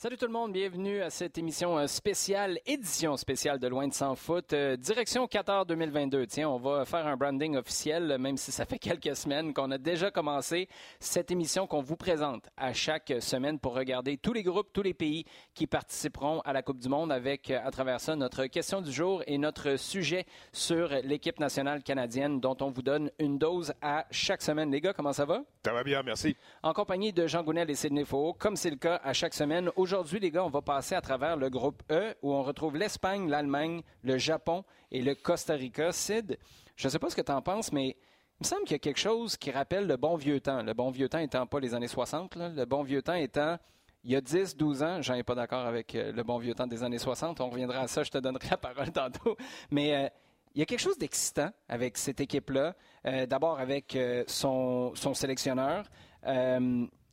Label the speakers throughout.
Speaker 1: Salut tout le monde, bienvenue à cette émission euh, spéciale, édition spéciale de Loin de Sans Foot, euh, direction Qatar 2022. Tiens, on va faire un branding officiel, même si ça fait quelques semaines qu'on a déjà commencé cette émission qu'on vous présente à chaque semaine pour regarder tous les groupes, tous les pays qui participeront à la Coupe du Monde avec, euh, à travers ça, notre question du jour et notre sujet sur l'équipe nationale canadienne dont on vous donne une dose à chaque semaine. Les gars, comment ça va?
Speaker 2: Ça va bien, merci.
Speaker 1: En compagnie de Jean Gounel et Sidney Faux, comme c'est le cas à chaque semaine. Aujourd'hui, les gars, on va passer à travers le groupe E où on retrouve l'Espagne, l'Allemagne, le Japon et le Costa Rica. Sid, je ne sais pas ce que tu en penses, mais il me semble qu'il y a quelque chose qui rappelle le bon vieux temps. Le bon vieux temps étant pas les années 60, là. le bon vieux temps étant il y a 10, 12 ans, j'en ai pas d'accord avec euh, le bon vieux temps des années 60. On reviendra à ça, je te donnerai la parole tantôt. Mais euh, il y a quelque chose d'excitant avec cette équipe-là. Euh, D'abord avec son, sélectionneur.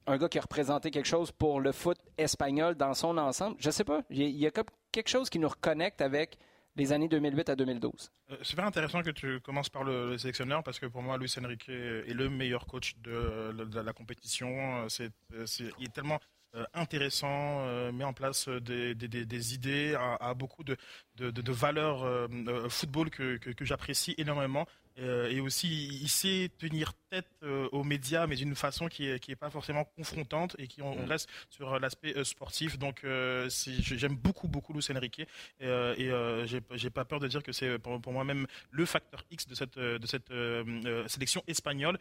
Speaker 1: Un gars qui a représenté quelque chose pour le foot espagnol dans son ensemble. Je sais pas. Il y a quelque chose qui nous reconnecte avec les années 2008 à 2012.
Speaker 3: Euh, super intéressant que tu commences par le, le, sélectionneur parce que pour moi, Luis Enrique est le meilleur coach de, de, de la compétition. C'est, il est tellement euh, intéressant, euh, met en place des, idées, a, beaucoup de, de valeurs euh, football que j'apprécie énormément. Euh, et aussi, il sait tenir tête euh, aux médias, mais d'une façon qui est, qui est pas forcément confrontante et qui on, on reste sur l'aspect euh, sportif. Donc, j'aime beaucoup, beaucoup Luis Enrique et, j'ai pas peur de dire que c'est pour, pour moi-même le facteur X de cette, de cette sélection espagnole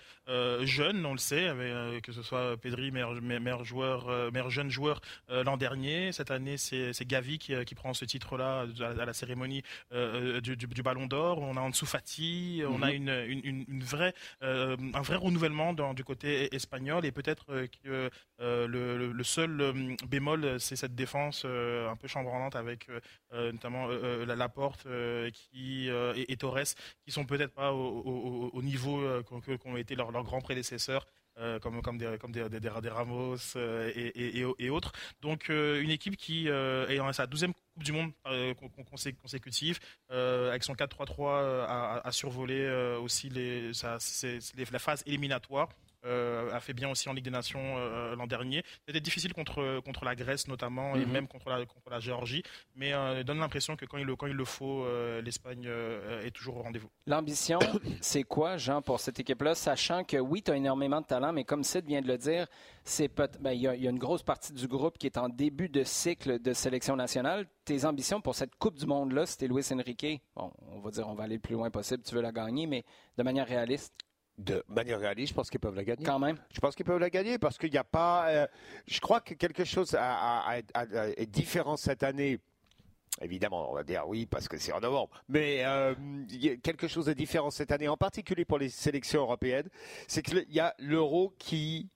Speaker 3: jeune, on le sait, avec, que ce soit Pedri, meilleur, meilleur joueur, meilleur jeune joueur l'an dernier. Cette année, c'est Gavi qui, qui, prend ce titre-là à, à, la cérémonie du, du, du, Ballon d'Or. On a Ansu Fati, on a une, une, une vraie, euh, un vrai renouvellement dans, du côté espagnol et peut-être euh, que euh, le, le, seul bémol, c'est cette défense un peu chambranlante avec notamment la Laporte qui, et, et, Torres qui sont peut-être pas au, au, au niveau qu'ont été leurs, leurs grands prédécesseurs. Euh, comme, des, Ramos euh, et, autres. Donc euh, une équipe qui est en sa douzième Coupe du Monde consécutive, avec son 4-3-3 à, à, survoler aussi la phase éliminatoire. Euh, a fait bien aussi en Ligue des Nations euh, l'an dernier. C'était difficile contre, contre la Grèce notamment mm -hmm. et même contre la, contre la Géorgie, mais euh, donne l'impression que quand il, quand il le faut, l'Espagne est toujours au rendez-vous.
Speaker 1: L'ambition, c'est quoi, Jean, pour cette équipe-là, sachant que oui, tu as énormément de talent, mais comme Sid vient de le dire, ben, il y, a, y, a une grosse partie du groupe qui est en début de cycle de sélection nationale. Tes ambitions pour cette Coupe du Monde-là, c'était Luis Enrique. Bon, on va dire on va aller le plus loin possible, tu veux la gagner, mais de manière réaliste
Speaker 2: de manière réaliste, je pense qu'ils peuvent la gagner.
Speaker 1: Quand même.
Speaker 2: Je pense qu'ils peuvent la gagner parce qu'il n'y a pas. Euh, je crois que quelque chose a, a, a, est différent cette année. Évidemment, on va dire oui parce que c'est en novembre. Mais euh, quelque chose de différent cette année, en particulier pour les sélections européennes, c'est qu'il y a l'euro qui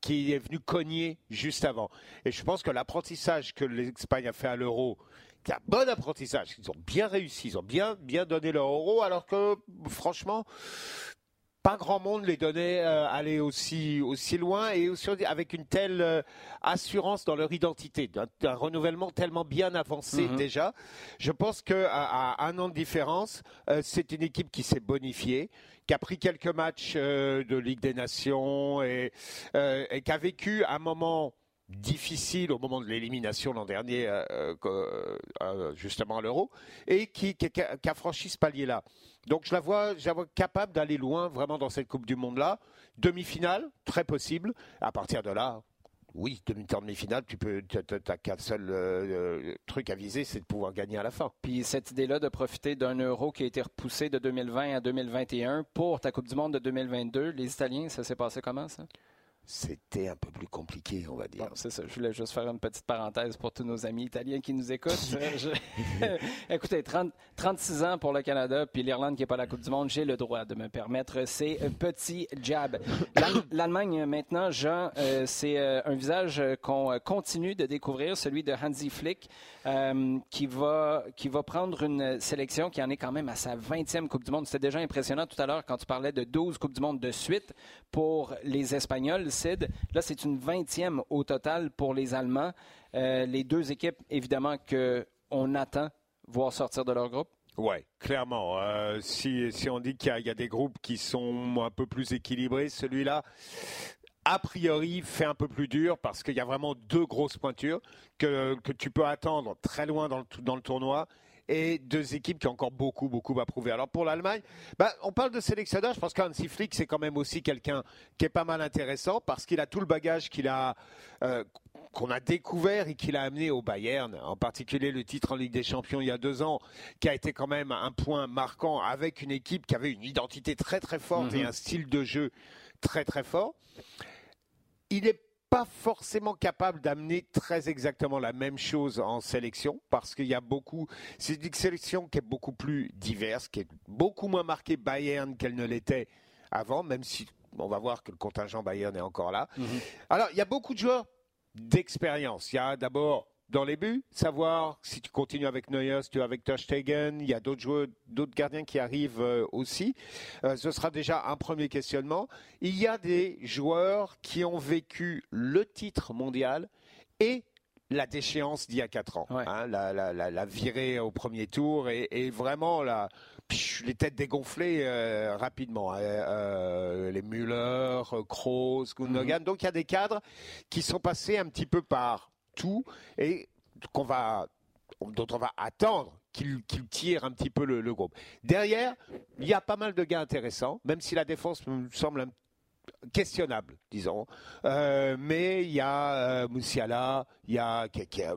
Speaker 2: qui est venu cogner juste avant. Et je pense que l'apprentissage que l'Espagne a fait à l'euro, c'est un bon apprentissage. Ils ont bien réussi, ils ont bien bien donné leur euro, alors que franchement, pas grand monde les donnait euh, aller aussi aussi loin et aussi avec une telle euh, assurance dans leur identité, d'un renouvellement tellement bien avancé mm -hmm. déjà. Je pense que à, un an de différence, euh, c'est une équipe qui s'est bonifiée, qui a pris quelques matchs de Ligue des Nations et, et qui a vécu un moment difficile au moment de l'élimination l'an dernier, euh, euh, justement à l'Euro, et qui, a franchi ce palier-là. Donc je la vois, je la vois capable d'aller loin vraiment dans cette Coupe du Monde-là. Demi-finale, très possible. À partir de là, oui, demi-finale, tu peux, t'as qu'un seul euh, truc à viser, c'est de pouvoir gagner à la fin.
Speaker 1: Puis cette idée-là de profiter d'un euro qui a été repoussé de 2020 à 2021 pour ta Coupe du Monde de 2022, les Italiens, ça s'est passé comment ça?
Speaker 2: C'était un peu plus compliqué, on va dire.
Speaker 1: Bon, c'est ça. Je voulais juste faire une petite parenthèse pour tous nos amis italiens qui nous écoutent. je... Écoutez, 30, 36 ans pour le Canada, puis l'Irlande qui n'est pas à la Coupe du Monde, j'ai le droit de me permettre ces petits jabs. L'Allemagne, maintenant, Jean, euh, c'est euh, un visage qu'on continue de découvrir, celui de Hansi Flick, euh, qui, va, qui va prendre une sélection qui en est quand même à sa 20e Coupe du Monde. C'était déjà impressionnant tout à l'heure quand tu parlais de 12 Coupes du Monde de suite pour les Espagnols. Là, c'est une vingtième au total pour les Allemands. Euh, les deux équipes, évidemment, qu'on attend voir sortir de leur groupe.
Speaker 2: Oui, clairement. Euh, si, si, on dit qu'il y, y, a des groupes qui sont un peu plus équilibrés, celui-là, a priori, fait un peu plus dur parce qu'il y a vraiment deux grosses pointures que, que tu peux attendre très loin dans le, dans le tournoi et deux équipes qui ont encore beaucoup, beaucoup à prouver. Alors pour l'Allemagne, bah, on parle de sélectionneur. Je pense qu'Hansi Flick, c'est quand même aussi quelqu'un qui est pas mal intéressant parce qu'il a tout le bagage qu'il a, euh, qu'on a découvert et qu'il a amené au Bayern, en particulier le titre en Ligue des Champions il y a deux ans, qui a été quand même un point marquant avec une équipe qui avait une identité très très forte et
Speaker 1: Mhm.
Speaker 2: un style de jeu très très fort. Il n'est pas forcément capable d'amener très exactement la même chose en sélection parce qu'il y a beaucoup. C'est une sélection qui est beaucoup plus diverse, qui est beaucoup moins marquée Bayern qu'elle ne l'était avant, même si on va voir que le contingent Bayern est encore là.
Speaker 1: Mhm.
Speaker 2: Alors, il y a beaucoup de joueurs d'expérience. Il y a d'abord dans les buts, savoir si tu continues avec Neuer, si tu es avec Stegen, il y a d'autres joueurs, d'autres gardiens qui arrivent euh, aussi. Euh, ce sera déjà un premier questionnement. Il y a des joueurs qui ont vécu le titre mondial et la déchéance d'il y a quatre ans,
Speaker 1: Ouais.
Speaker 2: hein, la, la, la, la virée au premier tour et, et vraiment la, pff, les têtes dégonflées euh, rapidement. hein. Euh, les Müller, Kroos, Gundogan. Donc il y a des cadres qui sont passés un petit peu par et qu'on va, dont on va attendre qu'ils tirent un petit peu le, le groupe. Derrière, il y a pas mal de gars intéressants, même si la défense me semble un questionnable, disons. Euh, mais il y a euh, Moussiala, il y a qui, qui a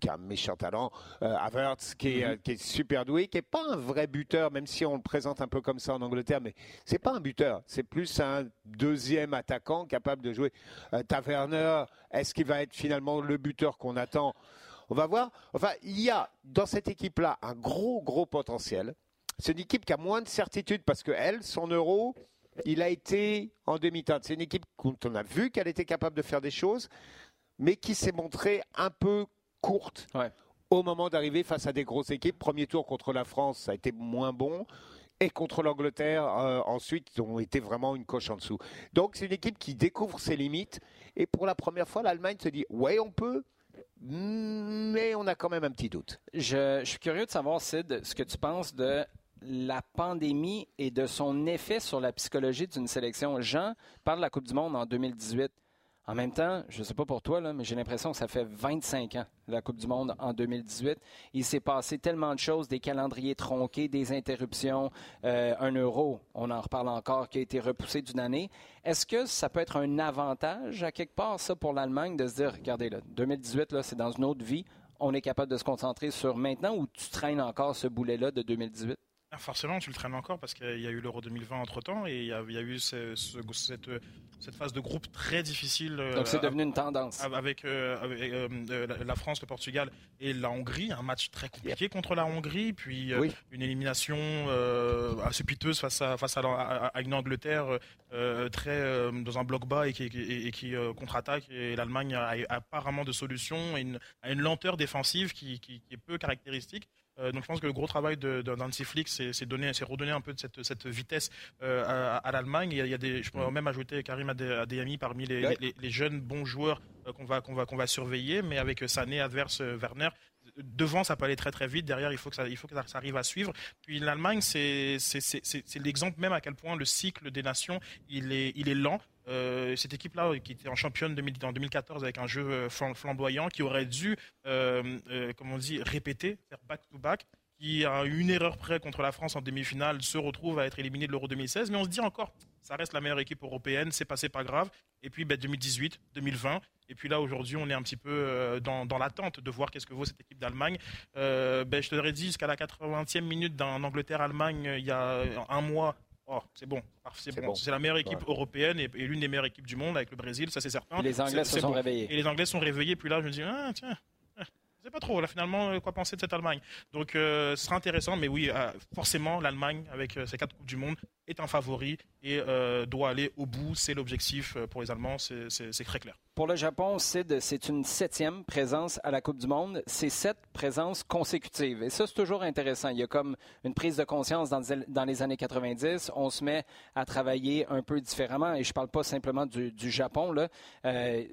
Speaker 2: qui a un méchant talent, euh, Havertz qui est, euh, qui est super doué, qui est pas un vrai buteur, même si on le présente un peu comme ça en Angleterre, mais c'est pas un buteur, c'est plus un deuxième attaquant capable de jouer. Taverner, est-ce qu'il va être finalement le buteur qu'on attend? On va voir. Enfin, il y a dans cette équipe-là un gros gros potentiel. C'est une équipe qui a moins de certitude parce que elle, son euro, il a été en demi-teinte. C'est une équipe dont on a vu qu'elle était capable de faire des choses, mais qui s'est montrée un peu courte
Speaker 1: Ouais.
Speaker 2: au moment d'arriver face à des grosses équipes. Premier tour contre la France, ça a été moins bon. Et contre l'Angleterre, euh, ensuite, ont été vraiment une coche en dessous. Donc, c'est une équipe qui découvre ses limites. Et pour la première fois, l'Allemagne se dit Ouais, on peut, mais on a quand même un petit doute.
Speaker 1: Je, je suis curieux de savoir, Sid, ce que tu penses de la pandémie et de son effet sur la psychologie d'une sélection. Jean parle de la Coupe du Monde en 2018. En même temps, je ne sais pas pour toi, mais j'ai l'impression que ça fait 25 ans, la Coupe du Monde en 2018. Il s'est passé tellement de choses, des calendriers tronqués, des interruptions, euh, un euro, on en reparle encore, qui a été repoussé d'une année. Est-ce que ça peut être un avantage à quelque part, ça, pour l'Allemagne, de se dire, regardez, là, 2018, là, c'est dans une autre vie, on est capable de se concentrer sur maintenant ou tu traînes encore ce boulet-là de 2018?
Speaker 3: Ah, Forcément, tu le traînes encore parce qu'il y a eu l'Euro 2020 entre temps et il y a, eu ce- cette, cette phase de groupe très difficile. euh,
Speaker 1: Donc c'est devenu une tendance.
Speaker 3: avec, euh, avec, euh, la- France, le Portugal et la Hongrie, un match très compliqué contre la Hongrie, puis
Speaker 2: Oui.
Speaker 3: une élimination assez piteuse face à, face à, la- à- à une Angleterre très dans un bloc bas et qui, et, et qui contre-attaque. Et l'Allemagne a, a pas vraiment de solution et une, a une lenteur défensive qui, qui- qui est peu caractéristique. Euh, donc je pense que le gros travail de, de Nancy Flick, c'est c'est donner, c'est redonner un peu de cette, cette vitesse euh, à, à l'Allemagne. Il y a- il y a des, je pourrais même ajouter Karim Ade- Adeyemi parmi les,
Speaker 2: Ouais.
Speaker 3: les, les jeunes bons joueurs euh, qu'on va, qu'on va, qu'on va surveiller, mais avec euh, Sané, adverse, euh, Werner. Devant, ça peut aller très très vite. Derrière, il faut que ça, il faut que ça, arrive à suivre. Puis l'Allemagne, c'est l'exemple même à quel point le cycle des nations, il est, il est lent. Euh, cette équipe-là, qui était en championne 2000 en 2014 avec un jeu flam- flamboyant, qui aurait dû, euh, euh, comme on dit, répéter, faire back-to-back, qui a eu une erreur près contre la France en demi-finale, se retrouve à être éliminé de l'Euro 2016. Mais on se dit encore, ça reste la meilleure équipe européenne, c'est passé pas grave. Et puis ben, 2018, 2020, et puis là aujourd'hui, on est un petit peu euh, dans, dans l'attente de voir qu'est-ce que vaut cette équipe d'Allemagne. Euh, ben, je te l'aurais dit, jusqu'à la 80e minute d'un Angleterre-Allemagne, euh, il y a un mois, oh, c'est bon, c'est bon.
Speaker 2: bon.
Speaker 3: La meilleure équipe
Speaker 2: Ouais.
Speaker 3: européenne et, et l'une des meilleures équipes du monde avec le Brésil, ça c'est certain.
Speaker 1: Et les Anglais se sont
Speaker 3: bon.
Speaker 1: réveillés.
Speaker 3: Et les Anglais sont réveillés, puis là, je me dis, ah, tiens, je sais pas trop, là, finalement, euh, quoi penser de cette Allemagne. Donc, euh, ce sera intéressant, mais oui, euh, forcément, l'Allemagne, avec ses quatre Coupes du Monde, est un favori et euh, doit aller au bout. C'est l'objectif euh, pour les Allemands, c'est- très clair.
Speaker 1: Pour le Japon, c'est une septième présence à la Coupe du Monde. C'est sept présences consécutives. Et ça, c'est toujours intéressant. Il y a comme une prise de conscience dans, dans les années 90. On se met à travailler un peu différemment. Et je ne parle pas simplement du, du Japon. Euh,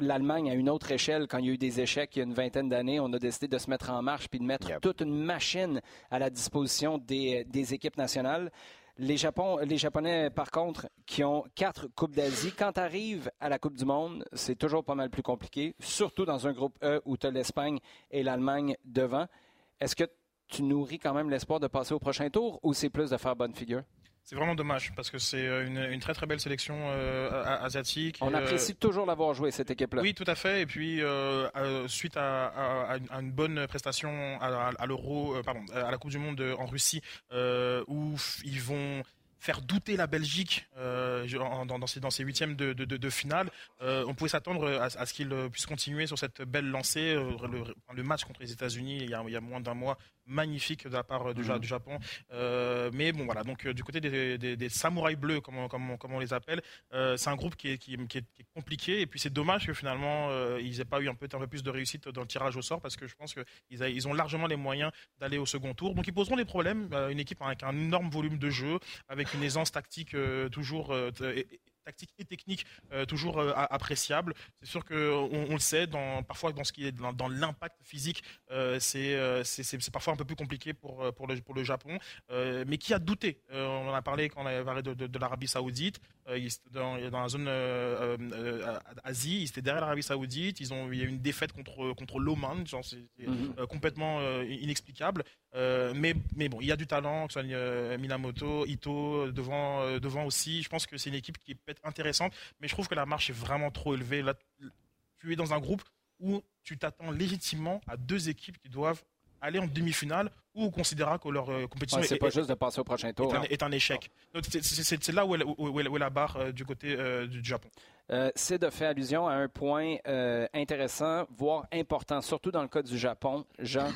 Speaker 1: L'Allemagne, à une autre échelle, quand il y a eu des échecs il y a une vingtaine d'années, on a décidé de se mettre en marche puis de mettre
Speaker 2: Yep.
Speaker 1: toute une machine à la disposition des, des équipes nationales. Les, Japon, les Japonais, par contre, qui ont quatre Coupes d'Asie, quand tu arrives à la Coupe du Monde, c'est toujours pas mal plus compliqué, surtout dans un groupe E où tu as l'Espagne et l'Allemagne devant. Est-ce que tu nourris quand même l'espoir de passer au prochain tour ou c'est plus de faire bonne figure?
Speaker 3: C'est vraiment dommage parce que c'est euh, une, très très belle sélection euh, asiatique.
Speaker 1: On apprécie toujours l'avoir joué cette équipe-là.
Speaker 3: Oui, tout à fait. Et puis euh, suite à, une bonne prestation à, l'Euro, pardon, à la Coupe du Monde en Russie, où ils vont faire douter la Belgique euh, dans, ces, dans ces huitièmes de, de, finale. Euh, on pouvait s'attendre à, ce qu'ils puissent continuer sur cette belle lancée. Euh, le, match contre les États-Unis, il, il, y a moins d'un mois, magnifique de la part du, mhm. du Japon. mais bon, voilà. Donc, du côté des, des, samouraïs bleus, comme on, comme, on, les appelle, c'est un groupe qui est, qui, est, compliqué. Et puis, c'est dommage que finalement, ils n'aient pas eu un peu, un peu plus de réussite dans le tirage au sort parce que je pense qu'ils ils ont largement les moyens d'aller au second tour. Donc, ils poseront des problèmes. une équipe avec un énorme volume de jeu, avec une aisance tactique euh, toujours euh, tactique et technique euh, toujours euh, appréciable. C'est sûr qu'on on le sait, dans, parfois dans ce qui est dans, l'impact physique, euh, c'est c'est parfois un peu plus compliqué pour, pour, le, pour le Japon. mais qui a douté On en a parlé quand on avait parlé de, de, l'Arabie Saoudite. Dans, dans, la zone Asie, ils étaient derrière l'Arabie Saoudite. Ils ont, il y a eu une défaite contre, contre l'Oman. C'est mm-hmm. complètement inexplicable. Mais, mais bon, il y a du talent, que ce soit Minamoto, Ito, devant, devant aussi. Je pense que c'est une équipe qui peut être intéressante, mais je trouve que la marche est vraiment trop élevée. Là, tu es dans un groupe où tu t'attends légitimement à deux équipes qui doivent aller en demi-finale ou on considérera que leur euh, compétition
Speaker 1: c'est pas juste de passer au prochain tour
Speaker 3: est un, échec. C'est là où est, la barre euh, du côté euh, du Japon.
Speaker 1: c'est de faire allusion à un point intéressant, voire important, surtout dans le cas du Japon. Jean,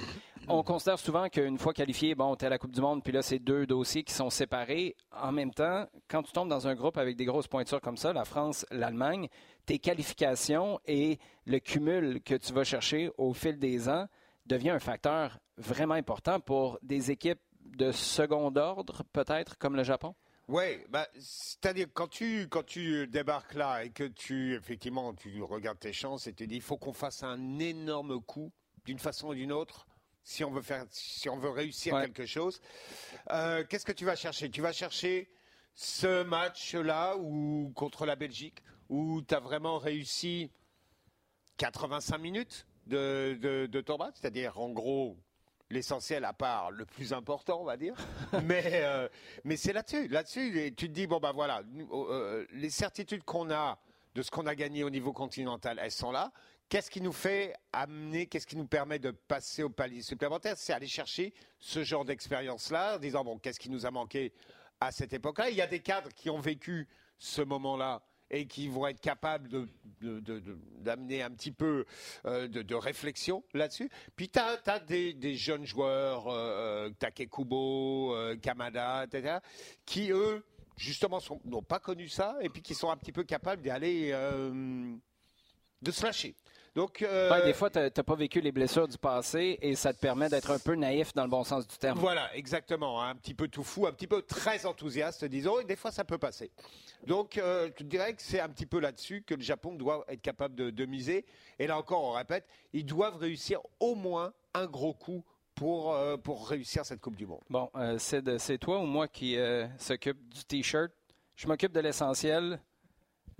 Speaker 1: on considère souvent qu'une fois qualifié, bon, tu es à la Coupe du Monde, puis là, c'est deux dossiers qui sont séparés. En même temps, quand tu tombes dans un groupe avec des grosses pointures comme ça, la France, l'Allemagne, tes qualifications et le cumul que tu vas chercher au fil des ans devient un facteur vraiment important pour des équipes de second ordre, peut-être, comme le Japon?
Speaker 2: Oui, bah, c'est-à-dire quand tu, quand tu débarques là et que tu, effectivement, tu regardes tes chances et tu dis, il faut qu'on fasse un énorme coup d'une façon ou d'une autre si on veut faire, si on veut réussir quelque chose. Euh, qu'est-ce que tu vas chercher? Tu vas chercher ce match-là ou contre la Belgique où tu as vraiment réussi 85 minutes de, de, de ton match, c'est-à-dire en gros l'essentiel à part le plus important, on va dire. mais euh, mais c'est là-dessus, là-dessus, tu te dis bon bah voilà, euh, les certitudes qu'on a de ce qu'on a gagné au niveau continental, elles sont là. Qu'est-ce qui nous fait amener, qu'est-ce qui nous permet de passer au palier supplémentaire? C'est aller chercher ce genre d'expérience-là, en disant, bon, qu'est-ce qui nous a manqué à cette époque-là? Il y a des cadres qui ont vécu ce moment-là et qui vont être capables d'amener un petit peu euh, de, réflexion là-dessus. Puis tu as, des, jeunes joueurs, euh, euh Takekubo, euh, Kamada, etc., qui, eux, justement, n'ont pas connu ça et puis qui sont un petit peu capables d'aller de se lâcher.
Speaker 1: Donc, euh, des fois, tu n'as pas vécu les blessures du passé et ça te permet d'être un peu naïf dans le bon sens du terme.
Speaker 2: Voilà, exactement. Un petit peu tout fou, un petit peu très enthousiaste, disons, et des fois, ça peut passer. Donc, euh, je dirais que c'est un petit peu là-dessus que le Japon doit être capable de, miser. Et là encore, on répète, ils doivent réussir au moins un gros coup pour, euh, pour réussir cette Coupe du Monde.
Speaker 1: Bon, c'est toi ou moi qui s'occupe du T-shirt? Je m'occupe de l'essentiel.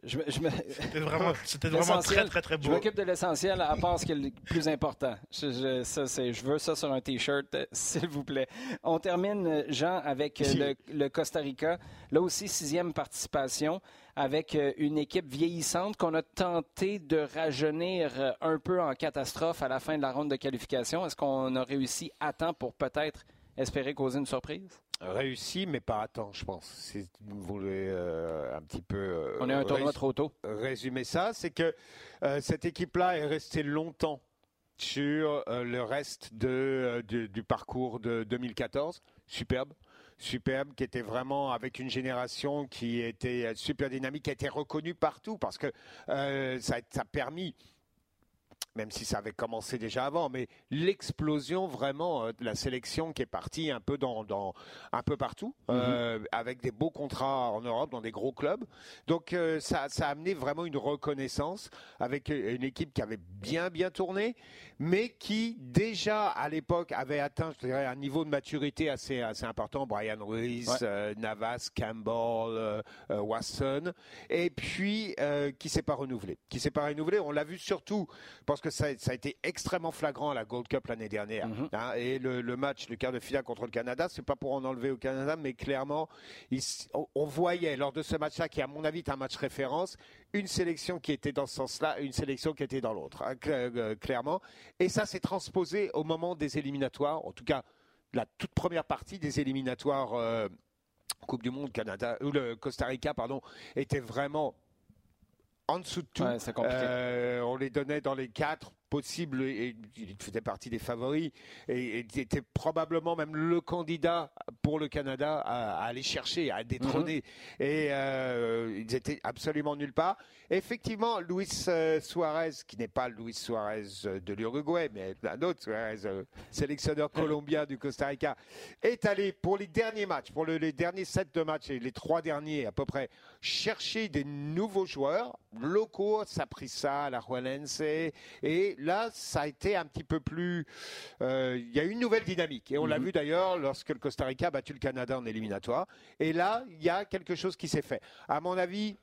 Speaker 3: C'était vraiment, vraiment très, très, très beau.
Speaker 1: Je m'occupe de l'essentiel à part ce qui est le plus important. Je, ça, je veux ça sur un T-shirt, euh, s'il vous plaît. On termine, Jean, avec euh, le, Costa Rica. Là aussi, sixième participation avec euh, une équipe vieillissante qu'on a tenté de rajeunir un peu en catastrophe à la fin de la ronde de qualification. Est-ce qu'on a réussi à temps pour peut-être espérer causer une surprise?
Speaker 2: réussi, mais pas à temps, je pense. Si vous voulez euh, un petit peu. Euh,
Speaker 1: On est un tournoi trop tôt.
Speaker 2: Résumer ça, c'est que euh, cette équipe-là est restée longtemps sur le reste de, du parcours de 2014. Superbe. Superbe, qui était vraiment avec une génération qui était super dynamique, qui a été reconnue partout parce que ça, ça a permis même si ça avait commencé déjà avant, mais l'explosion vraiment euh, de la sélection qui est partie un peu dans, dans un peu partout,
Speaker 1: Mhm.
Speaker 2: euh, avec des beaux contrats en Europe dans des gros clubs. Donc euh, ça, ça a amené vraiment une reconnaissance avec une équipe qui avait bien bien tourné, mais qui déjà à l'époque avait atteint, je dirais, un niveau de maturité assez assez important. Brian Ruiz,
Speaker 1: Ouais.
Speaker 2: Navas, Campbell, Watson, et puis qui s'est pas renouvelé, qui s'est pas renouvelé. On l'a vu surtout parce que ça, ça a été extrêmement flagrant à la Gold Cup l'année dernière.
Speaker 1: Mhm.
Speaker 2: hein, et le, le match, le quart de finale contre le Canada, c'est pas pour en enlever au Canada, mais clairement, il on, on voyait lors de ce match-là, qui à mon avis est un match référence, une sélection qui était dans ce sens-là, une sélection qui était dans l'autre, hein, euh, clairement. Et ça s'est transposé au moment des éliminatoires, en tout cas la toute première partie des éliminatoires. euh, Coupe du Monde, Canada, ou le Costa Rica, pardon, était vraiment en dessous de tout.
Speaker 1: Ouais.
Speaker 2: Euh, on les donnait dans les quatre possibles et il faisait partie des favoris et, et il était probablement même le candidat pour le Canada à, à aller chercher, à détrôner. Et euh, ils étaient absolument nulle part. Effectivement, Luis euh, Suarez, qui n'est pas Luis Suarez euh, de l'Uruguay, mais un autre Suarez, euh, sélectionneur colombien du Costa Rica, est allé pour les derniers matchs, pour le- les derniers sets de matchs et les trois derniers à peu près, chercher des nouveaux joueurs locaux, Saprissa, la Juanense, et là, ça a été un petit peu plus. euh, Il y a eu une nouvelle dynamique, et on l'a
Speaker 1: Mhm.
Speaker 2: vu d'ailleurs lorsque le Costa Rica a battu le Canada en éliminatoire. Et là, il y a quelque chose qui s'est fait. À mon avis,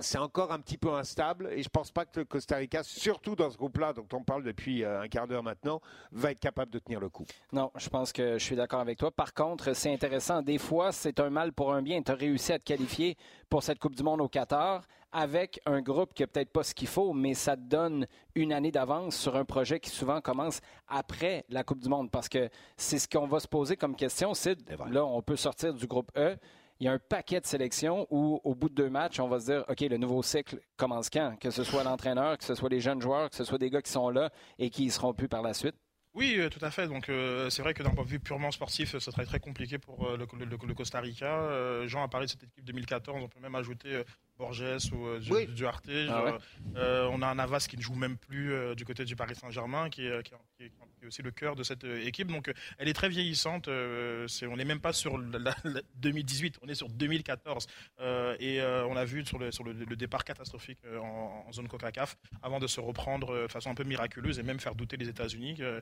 Speaker 2: c'est encore un petit peu instable et je pense pas que le Costa Rica, surtout dans ce groupe-là dont on parle depuis euh, un quart d'heure maintenant, va être capable de tenir le coup.
Speaker 1: Non, je pense que je suis d'accord avec toi. Par contre, c'est intéressant. Des fois, c'est un mal pour un bien. Tu as réussi à te qualifier pour cette Coupe du Monde au Qatar avec un groupe qui n'a peut-être pas ce qu'il faut, mais ça te donne une année d'avance sur un projet qui souvent commence après la Coupe du Monde. Parce que c'est ce qu'on va se poser comme question.
Speaker 2: C'est
Speaker 1: là, on peut sortir du groupe E. Il y a un paquet de sélections où, au bout de deux matchs, on va se dire OK, le nouveau cycle commence quand? Que ce soit l'entraîneur, que ce soit les jeunes joueurs, que ce soit des gars qui sont là et qui y seront plus par la suite.
Speaker 3: Oui, euh, tout à fait. Donc, euh, c'est vrai que d'un point de vue purement sportif, ce serait très compliqué pour euh, le, le- le Costa Rica. Euh, Jean a parlé de cette équipe 2014. On peut même ajouter euh, Borges ou euh, Du-
Speaker 2: Oui.
Speaker 3: Duarte.
Speaker 1: Ah ouais.
Speaker 3: Euh, on a un Navas qui ne joue même plus euh, du côté du Paris Saint-Germain, qui est, qui est- qui est- qui est aussi le cœur de cette euh, équipe. Donc, euh, elle est très vieillissante. Euh, on n'est même pas sur la, la- la 2018, on est sur 2014. Euh, et euh, on a vu sur le, sur le, le départ catastrophique euh, en, en zone CONCACAF, avant de se reprendre euh, de façon un peu miraculeuse et même faire douter les États-Unis. Euh,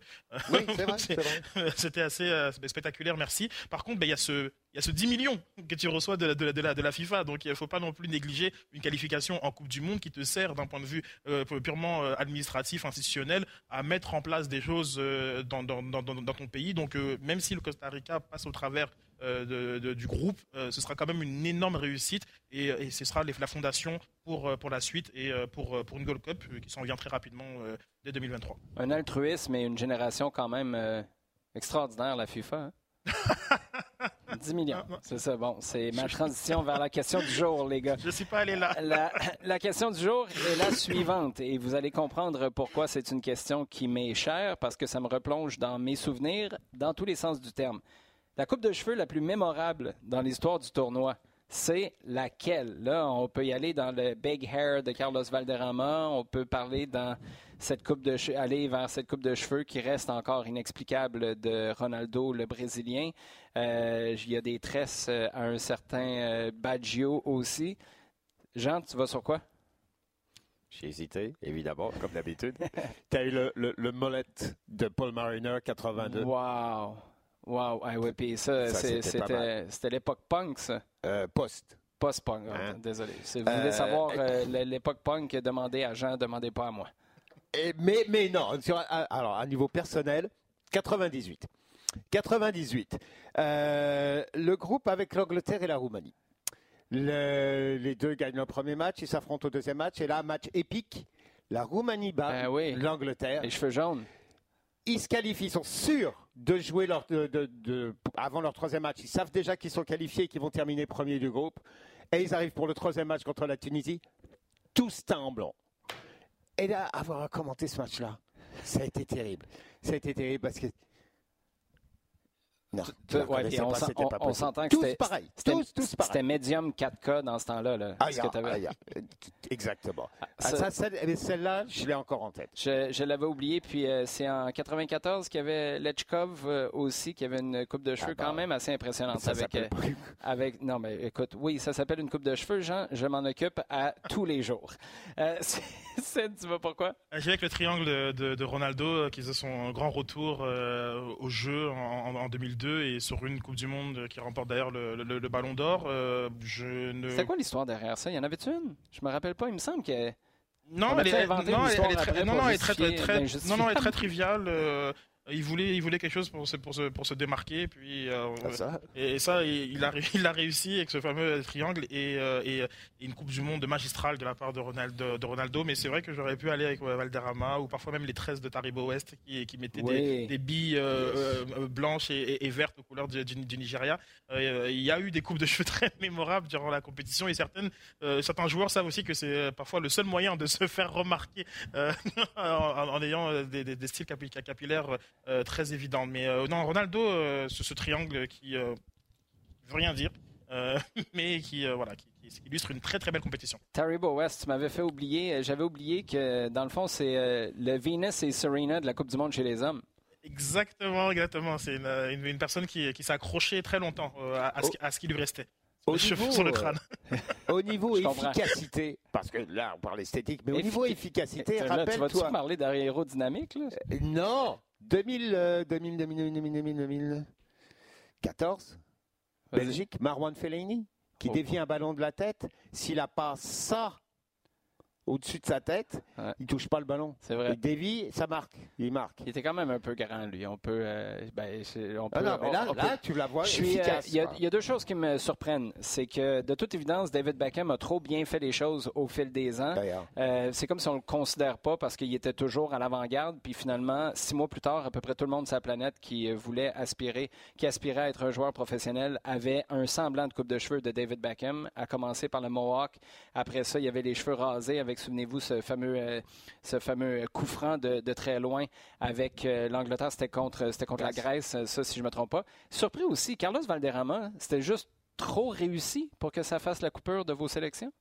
Speaker 2: Oui, c'est vrai, c'est vrai.
Speaker 3: C'était assez euh, spectaculaire, merci. Par contre, ben, il y, a ce- il y a ce 10 millions que tu reçois de la, de la- de la- de la FIFA. Donc, il ne faut pas non plus négliger une qualification en Coupe du Monde qui te sert d'un point de vue euh, purement euh, administratif, institutionnel, à mettre en place des choses euh, dans, dans- dans- ton pays. Donc, même si le Costa Rica passe au travers de- de- du groupe, ce sera quand même une énorme réussite et, et ce sera les- la fondation pour, pour la suite et pour, pour une Gold Cup qui s'en vient très rapidement dès 2023.
Speaker 1: Un altruisme et une génération quand même extraordinaire, la FIFA. hein? 10 millions. C'est ça. Bon, c'est ma transition vers la question du jour, les gars.
Speaker 3: Je ne suis pas allé là.
Speaker 1: La, la question du jour est la suivante et vous allez comprendre pourquoi c'est une question qui m'est chère parce que ça me replonge dans mes souvenirs dans tous les sens du terme. La coupe de cheveux la plus mémorable dans l'histoire du tournoi, c'est laquelle? Là, on peut y aller dans le Big Hair de Carlos Valderrama, on peut parler dans cette coupe de che- aller vers cette coupe de cheveux qui reste encore inexplicable de Ronaldo, le Brésilien. Euh, il y a des tresses euh, à un certain euh, Baggio aussi. Jean, tu vas sur quoi?
Speaker 2: J'ai hésité, évidemment, comme d'habitude. tu as eu le, le, le mullet de Paul Mariner 82.
Speaker 1: Wow! Wow! Ah puis ça,
Speaker 2: Ça,
Speaker 1: c'est-
Speaker 2: c'était
Speaker 1: c'était c'était l'époque punk, ça?
Speaker 2: Euh, post.
Speaker 1: Post-punk, ah,
Speaker 2: Hein?
Speaker 1: désolé. Si vous voulez
Speaker 2: Euh,
Speaker 1: savoir euh, l'époque punk, demandez à Jean, demandez pas à moi.
Speaker 2: Et- mais, mais non, sur, alors à niveau personnel, 98. 98. Euh, le groupe avec l'Angleterre et la Roumanie. Le- les deux gagnent leur premier match, ils s'affrontent au deuxième match, et là, match épique. La Roumanie bat
Speaker 1: oui.
Speaker 2: l'Angleterre.
Speaker 1: Les cheveux jaunes.
Speaker 2: Ils se qualifient, ils sont sûrs de jouer leur, de- de- de- avant leur troisième match. Ils savent déjà qu'ils sont qualifiés et qu'ils vont terminer premier du groupe. Et ils arrivent pour le troisième match contre la Tunisie, tous teints en blanc. Et là, avoir à commenter ce match-là, ça a été terrible. Ça a été terrible parce que
Speaker 1: on, s'entend que c'était
Speaker 2: pareil.
Speaker 1: C'était médium 4K dans ce temps-là. Là.
Speaker 2: Ah, ah, ah, exactement. Ah,
Speaker 1: ça,
Speaker 2: eh Celle-là, je l'ai encore en tête.
Speaker 1: Je, l'avais oublié. Puis euh, c'est en 94 qu'il y avait Lechkov euh, aussi, qui avait une coupe de cheveux
Speaker 2: bah.
Speaker 1: quand même assez impressionnante.
Speaker 2: Ça
Speaker 1: avec, euh, avec, non, mais écoute, oui, ça s'appelle une coupe de cheveux, Jean. Je m'en occupe à tous les jours. Euh, Seb, tu vois pourquoi?
Speaker 3: Euh, j'ai Avec le triangle de, Ronaldo, qui faisait son grand retour au jeu en 2002 et sur une Coupe du Monde qui remporte d'ailleurs le, ballon d'or. Euh,
Speaker 1: C'est quoi l'histoire derrière ça? Il y en avait une? Je me rappelle pas, il me semble que.
Speaker 3: Non, elle est, elle très, elle est très, triviale. Euh, il voulait, il voulait quelque chose pour se, pour se, pour se démarquer, puis euh,
Speaker 2: Ah, ça.
Speaker 3: et ça, il a, il a réussi avec ce fameux triangle et, euh, et, et une Coupe du Monde magistrale de la part de Ronaldo. De Ronaldo. Mais c'est vrai que j'aurais pu aller avec euh, Valderrama ou parfois même les 13 de Taribo West qui, qui mettaient
Speaker 1: Oui.
Speaker 3: des, des billes euh, euh, blanches et, vertes aux couleurs du, du- du Nigeria. Euh, il y a eu des coupes de cheveux très mémorables durant la compétition et certaines, euh, certains joueurs savent aussi que c'est euh, parfois le seul moyen de se faire remarquer euh, en, en ayant euh, des, des- des styles capi- capillaires euh, très évidents. Mais euh, non, Ronaldo, euh, ce, ce triangle qui euh, veut rien dire, euh, mais qui, euh, voilà, qui, qui illustre une très très belle compétition.
Speaker 1: Taribo West, tu m'avais fait oublier. J'avais oublié que, dans le fond, c'est euh, le Venus et Serena de la Coupe du Monde chez les hommes.
Speaker 3: Exactement, exactement. C'est une, une- une personne qui, qui s'est accrochée très longtemps euh, à, à ce, qui- à ce qui lui restait.
Speaker 2: Au niveau,
Speaker 3: sur le
Speaker 2: euh,
Speaker 3: crâne.
Speaker 2: Au niveau efficacité, parce que là, on parle esthétique, mais au
Speaker 1: Effic-
Speaker 2: niveau efficacité,
Speaker 1: Là, tu vas-tu
Speaker 2: rappelle-toi.
Speaker 1: parler d'aérodynamique? là?
Speaker 2: Euh, Non 2000, euh, 2000, 2000, 2000, 2000, 2014,
Speaker 1: Vas-y.
Speaker 2: Belgique, Marwan Fellaini, qui
Speaker 1: Oh.
Speaker 2: dévie un ballon de la tête. S'il a pas ça au-dessus de sa tête,
Speaker 1: Ouais.
Speaker 2: il touche pas le ballon.
Speaker 1: C'est vrai.
Speaker 2: Il dévie, ça marque. Il marque.
Speaker 1: Il était quand même un peu grand, lui. On peut. euh, ben, on peut
Speaker 2: Ah non, mais
Speaker 1: on-
Speaker 2: là,
Speaker 1: on peut-
Speaker 2: là tu la vois
Speaker 1: euh. Il y, a- y deux choses qui me surprennent. C'est que, de toute évidence, David Beckham a trop bien fait les choses au fil des ans. Euh, c'est comme si on ne le considère pas parce qu'il était toujours à l'avant-garde. Puis finalement, six mois plus tard, à peu près tout le monde sur la planète qui euh, voulait aspirer, qui aspirait à être un joueur professionnel, avait un semblant de coupe de cheveux de David Beckham, à commencer par le Mohawk. Après ça, il y avait les cheveux rasés avec, souvenez-vous, ce fameux, euh, ce fameux coup franc de, de très loin avec euh, l'Angleterre. C'était contre, c'était contre la Grèce, ça, si je ne me trompe pas. Surpris aussi, Carlos Valderrama, c'était juste trop réussi pour que ça fasse la coupure de vos sélections?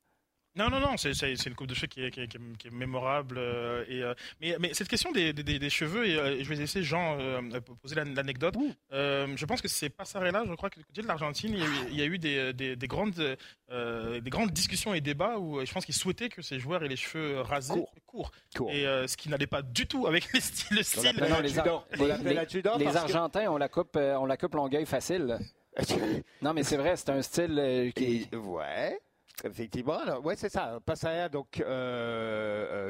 Speaker 3: Non, non, non, c'est une coupe de cheveux qui est, qui est- qui est- qui est mémorable. euh, et, euh, mais, mais cette question des, des- des- des cheveux, et, euh, je vais laisser Jean euh, poser l'an- l'anecdote. Euh, je pense que c'est Passarella, je crois que du côté de l'Argentine, il y a eu, il y a eu des, des- des grandes, euh, des grandes discussions et débats où je pense qu'ils souhaitaient que ces joueurs aient les cheveux rasés
Speaker 2: Courts.
Speaker 3: courts.
Speaker 2: Court.
Speaker 3: Et euh, ce qui n'allait pas du tout avec les styles, le style.
Speaker 1: non, les
Speaker 2: l'adjudant.
Speaker 1: Ar-
Speaker 2: On
Speaker 1: les-
Speaker 2: l'appelle
Speaker 1: les-
Speaker 2: l'adjudant
Speaker 1: Les
Speaker 2: parce que-
Speaker 1: Argentins, on la coupe, on la coupe longueuil facile. Non, mais c'est vrai, c'est un style qui.
Speaker 2: Et- ouais, effectivement. Alors, ouais, c'est ça. Passaya, donc, euh,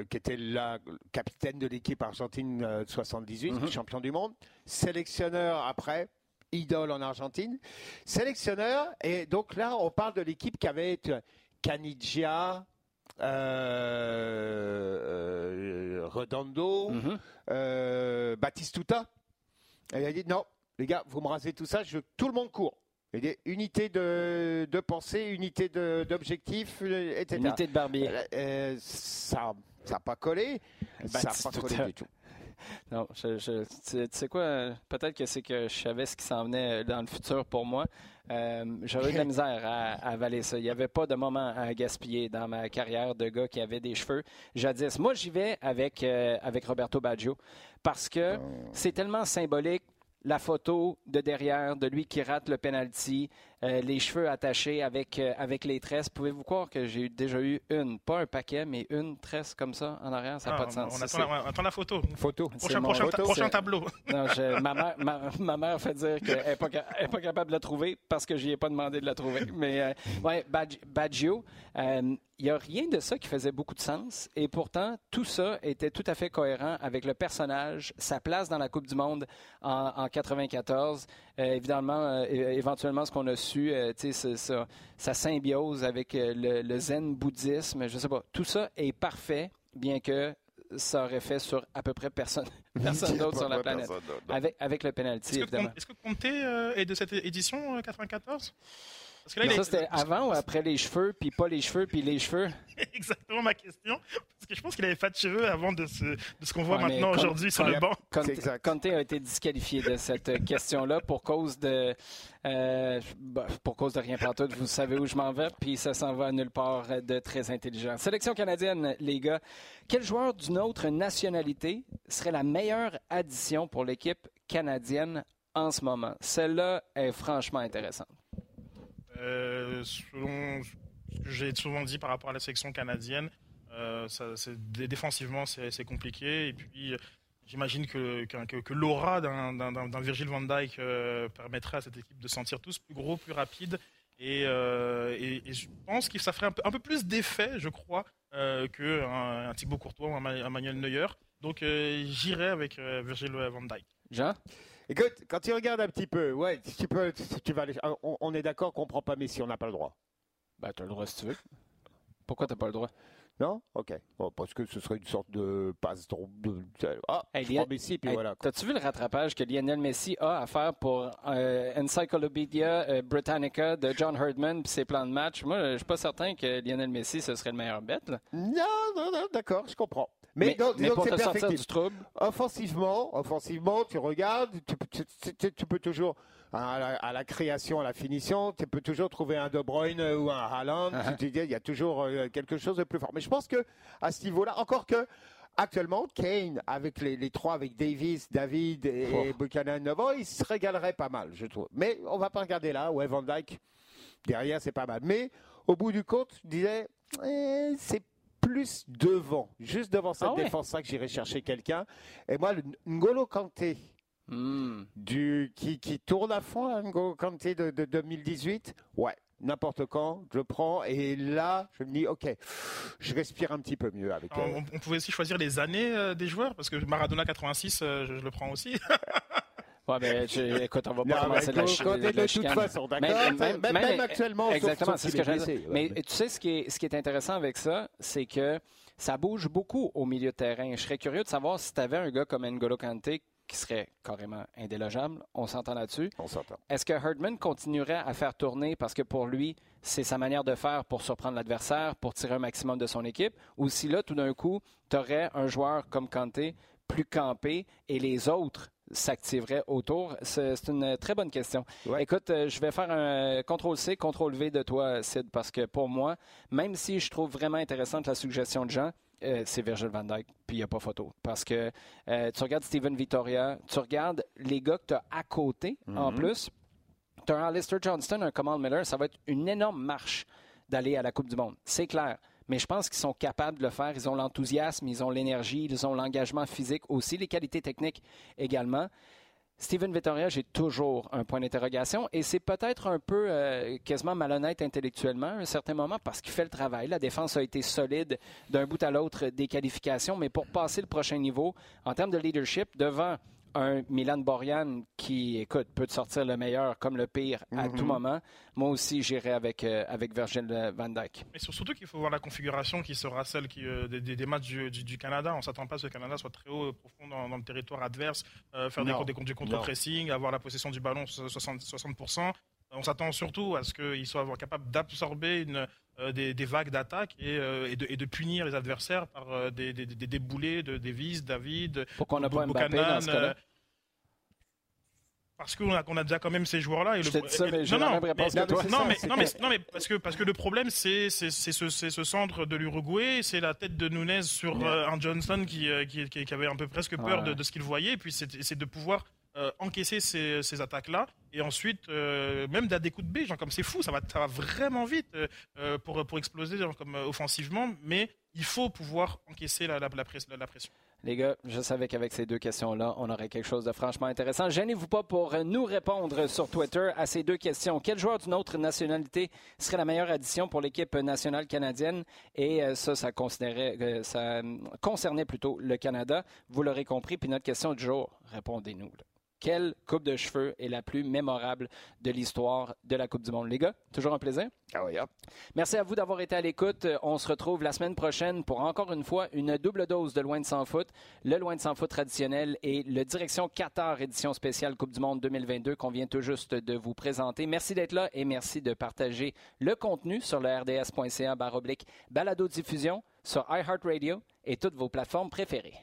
Speaker 2: euh, qui était la capitaine de l'équipe argentine euh, de 78,
Speaker 1: Mhm.
Speaker 2: champion du monde, sélectionneur après. Idole en Argentine, sélectionneur, et donc là on parle de l'équipe qui avait euh, Canigia, euh, Redondo, Batistuta. Et il a dit non, les gars, vous me rasez tout ça, je veux que tout le monde court. Unité de, de pensée, unité d'objectif, euh, etc.
Speaker 1: Unité de barbier.
Speaker 2: Euh, euh, ça n'a pas collé. Ça n'a pas collé du tout.
Speaker 1: Non, je, je- tu, sais- tu sais quoi, euh, peut-être que c'est que je savais ce qui s'en venait dans le futur pour moi. Euh, J'aurais eu de la misère à, à avaler ça. Il n'y avait pas de moment à gaspiller dans ma carrière de gars qui avait des cheveux jadis. Moi, j'y vais avec, euh, avec Roberto Baggio parce que c'est tellement symbolique. La photo de derrière de lui qui rate le penalty, euh, les cheveux attachés avec, euh, avec les tresses. Pouvez-vous croire que j'ai déjà eu une, pas un paquet, mais une tresse comme ça en arrière? Ça n'a
Speaker 3: Ah,
Speaker 1: pas de sens.
Speaker 3: on attend, la, on attend la photo. Prochain,
Speaker 1: mon-
Speaker 3: prochain,
Speaker 2: photo,
Speaker 3: prochain
Speaker 1: c'est-
Speaker 3: tableau.
Speaker 1: non, je- ma, mère, ma, ma mère fait dire qu'elle n'est pas, capable de la trouver parce que je n'y ai pas demandé de la trouver. Mais euh, ouais, Bag- Baggio, il n'y a rien de ça qui faisait beaucoup de sens. Et pourtant, tout ça était tout à fait cohérent avec le personnage, sa place dans la Coupe du Monde en, en 94. Euh, évidemment, euh, éventuellement, ce qu'on a su, euh, tu sais, c'est ça- sa symbiose avec euh, le, le zen bouddhisme, je sais pas. Tout ça est parfait, bien que ça aurait fait sur à peu près personne, personne d'autre sur la planète. Avec, avec le penalty,
Speaker 3: Est-ce que,
Speaker 1: évidemment.
Speaker 3: Est-ce que Conte euh, est de cette édition euh, 94
Speaker 1: ça, c'était avant ou après les cheveux, puis pas les cheveux, puis les cheveux?
Speaker 3: Exactement ma question. Parce que je pense qu'il avait pas de cheveux avant de ce, de ce qu'on voit maintenant aujourd'hui sur le banc.
Speaker 1: Conte, a été disqualifié de cette question-là pour cause de euh, bah, pour cause de rien tout. Vous savez où je m'en vais, puis ça s'en va nulle part de très intelligent. Sélection canadienne, les gars. Quel joueur d'une autre nationalité serait la meilleure addition pour l'équipe canadienne en ce moment? Celle-là est franchement intéressante.
Speaker 3: Euh, selon ce que j'ai souvent dit par rapport à la sélection canadienne, euh, défensivement, c'est compliqué. Et puis, j'imagine que, l'aura d'un Virgil van Dijk euh, permettrait à cette équipe de sentir tous plus gros, plus rapide. Et, je pense que ça ferait un peu, plus d'effet, je crois, qu'un un Thibaut Courtois ou un, Manuel Neuer. Donc, j'irai avec Virgil van Dijk.
Speaker 1: Jean
Speaker 2: Écoute, quand tu regardes un petit peu, ouais, tu peux, tu vas on, est d'accord qu'on prend pas Messi, on n'a pas le droit.
Speaker 1: Bah, tu as le droit si tu veux. Pourquoi t'as pas le droit?
Speaker 2: Non? Ok. parce que ce serait une sorte de passe de. Ah, hey, Messi, puis voilà.
Speaker 1: T'as-tu vu le rattrapage que Lionel Messi a à faire pour euh, Encyclopedia euh, Britannica de John Herdman puis ses plans de match? Moi, je suis pas certain que Lionel Messi, ce serait le meilleur bête.
Speaker 2: Non, non, non, d'accord, je comprends. Mais,
Speaker 1: pour te sortir du trouble.
Speaker 2: Offensivement, offensivement, tu regardes, tu, peux toujours à la, création, à la finition, tu peux toujours trouver un De Bruyne ou un Haaland. Uh-huh. il y a toujours euh, quelque chose de plus fort. Mais je pense que à ce niveau-là, encore que actuellement, Kane, avec les, trois, avec Davis, David et, Buchanan Novo, il se régalerait pas mal, je trouve. Mais on va pas regarder là. Ouais, Van Dyke, derrière, c'est pas mal. Mais au bout du compte, je disais, eh, c'est plus devant, juste devant cette ah défense-là que j'irai chercher quelqu'un. Et moi, le N'Golo Kanté, hmm. du, qui, qui, tourne à fond, là, N'Golo Kanté de, 2018, ouais, n'importe quand, je le prends. Et là, je me dis, OK, je respire un petit peu mieux avec.
Speaker 3: On, on pouvait aussi choisir les années euh, des joueurs, parce que Maradona 86, euh, je, le prends aussi.
Speaker 1: Ouais, ben, écoute, on va pas commencer de la,
Speaker 2: de, de toute façon, d'accord? Même, même, actuellement,
Speaker 1: exactement, c'est ce que j'ai Mais tu sais, ce qui, est, ce qui est intéressant avec ça, c'est que ça bouge beaucoup au milieu de terrain. Je serais curieux de savoir si tu avais un gars comme N'Golo Kanté qui serait carrément indélogeable. On s'entend là-dessus.
Speaker 2: On s'entend.
Speaker 1: Est-ce que Herdman continuerait à faire tourner parce que pour lui, c'est sa manière de faire pour surprendre l'adversaire, pour tirer un maximum de son équipe? Ou si là, tout d'un coup, tu aurais un joueur comme Kanté plus campé et les autres s'activerait autour? C'est une très bonne question. Écoute, euh, je vais faire un CTRL-C, CTRL-V de toi, Sid, parce que pour moi, même si je trouve vraiment intéressante la suggestion de Jean, euh, c'est Virgil van Dijk, puis il n'y a pas photo. Parce que euh, tu regardes Steven Vittoria, tu regardes les gars que tu as à côté, en mhm. plus. Tu as un Alistair Johnston, un Kamal Miller, ça va être une énorme marche d'aller à la Coupe du Monde. C'est clair mais je pense qu'ils sont capables de le faire. Ils ont l'enthousiasme, ils ont l'énergie, ils ont l'engagement physique aussi, les qualités techniques également. Steven Vittoria, j'ai toujours un point d'interrogation et c'est peut-être un peu euh, quasiment malhonnête intellectuellement à un certain moment parce qu'il fait le travail. La défense a été solide d'un bout à l'autre des qualifications, mais pour passer le prochain niveau en termes de leadership devant un Milan Borjan qui, écoute, peut te sortir le meilleur comme le pire à tout mhm. moment. Moi aussi, j'irai avec, euh, avec Virgil van Dijk.
Speaker 3: Mais surtout qu'il faut voir la configuration qui sera celle qui, euh, des, matchs du, Canada. On ne s'attend pas à ce que le Canada soit très haut, profond dans, le territoire adverse, euh, faire des, des, du contre-pressing, avoir la possession du ballon 60%. 60%. On s'attend surtout à ce qu'ils soient capables d'absorber une, des, vagues d'attaque et, et, de, punir les adversaires par des, des, des, déboulés de Davis, David,
Speaker 1: Pourquoi on n'a pas Mbappé dans ce cas-là.
Speaker 3: parce qu'on a, a déjà quand même ces joueurs-là.
Speaker 1: Et le... ça, mais non, non,
Speaker 3: mais, non, mais, non, mais, parce que, parce que le problème, c'est ce, ce, centre de l'Uruguay, c'est la tête de Nunez sur euh, un Johnson qui, euh, qui, qui, avait un peu presque peur de, de, ce qu'il voyait, et puis c'est de pouvoir euh, encaisser ces, attaques-là, et ensuite, même d'un des coups de B, comme c'est fou, ça va, ça va vraiment vite pour, pour exploser comme, offensivement, mais il faut pouvoir encaisser la, la, pression.
Speaker 1: Les gars, je savais qu'avec ces deux questions-là, on aurait quelque chose de franchement intéressant. Gênez-vous pas pour nous répondre sur Twitter à ces deux questions. Quel joueur d'une autre nationalité serait la meilleure addition pour l'équipe nationale canadienne? Et euh, ça, ça, considérait, euh, ça concernait plutôt le Canada. Vous l'aurez compris. Puis notre question du jour, répondez-nous. Quelle coupe de cheveux est la plus mémorable de l'histoire de la Coupe du Monde? Les gars, toujours un plaisir.
Speaker 2: Ah hop.
Speaker 1: Merci à vous d'avoir été à l'écoute. On se retrouve la semaine prochaine pour encore une fois une double dose de Loin de sans foot, le Loin de sans foot traditionnel et le Direction Qatar édition spéciale Coupe du Monde 2022 qu'on vient tout juste de vous présenter. Merci d'être là et merci de partager le contenu sur le rds.ca baroblique balado diffusion sur iHeartRadio et toutes vos plateformes préférées.